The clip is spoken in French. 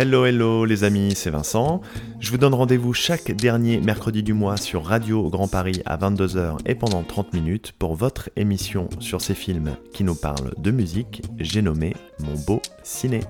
Hello, hello les amis, c'est Vincent. Je vous donne rendez-vous chaque dernier mercredi du mois sur Radio Grand Paris à 22h et pendant 30 minutes pour votre émission sur ces films qui nous parlent de musique. J'ai nommé Mon beau ciné.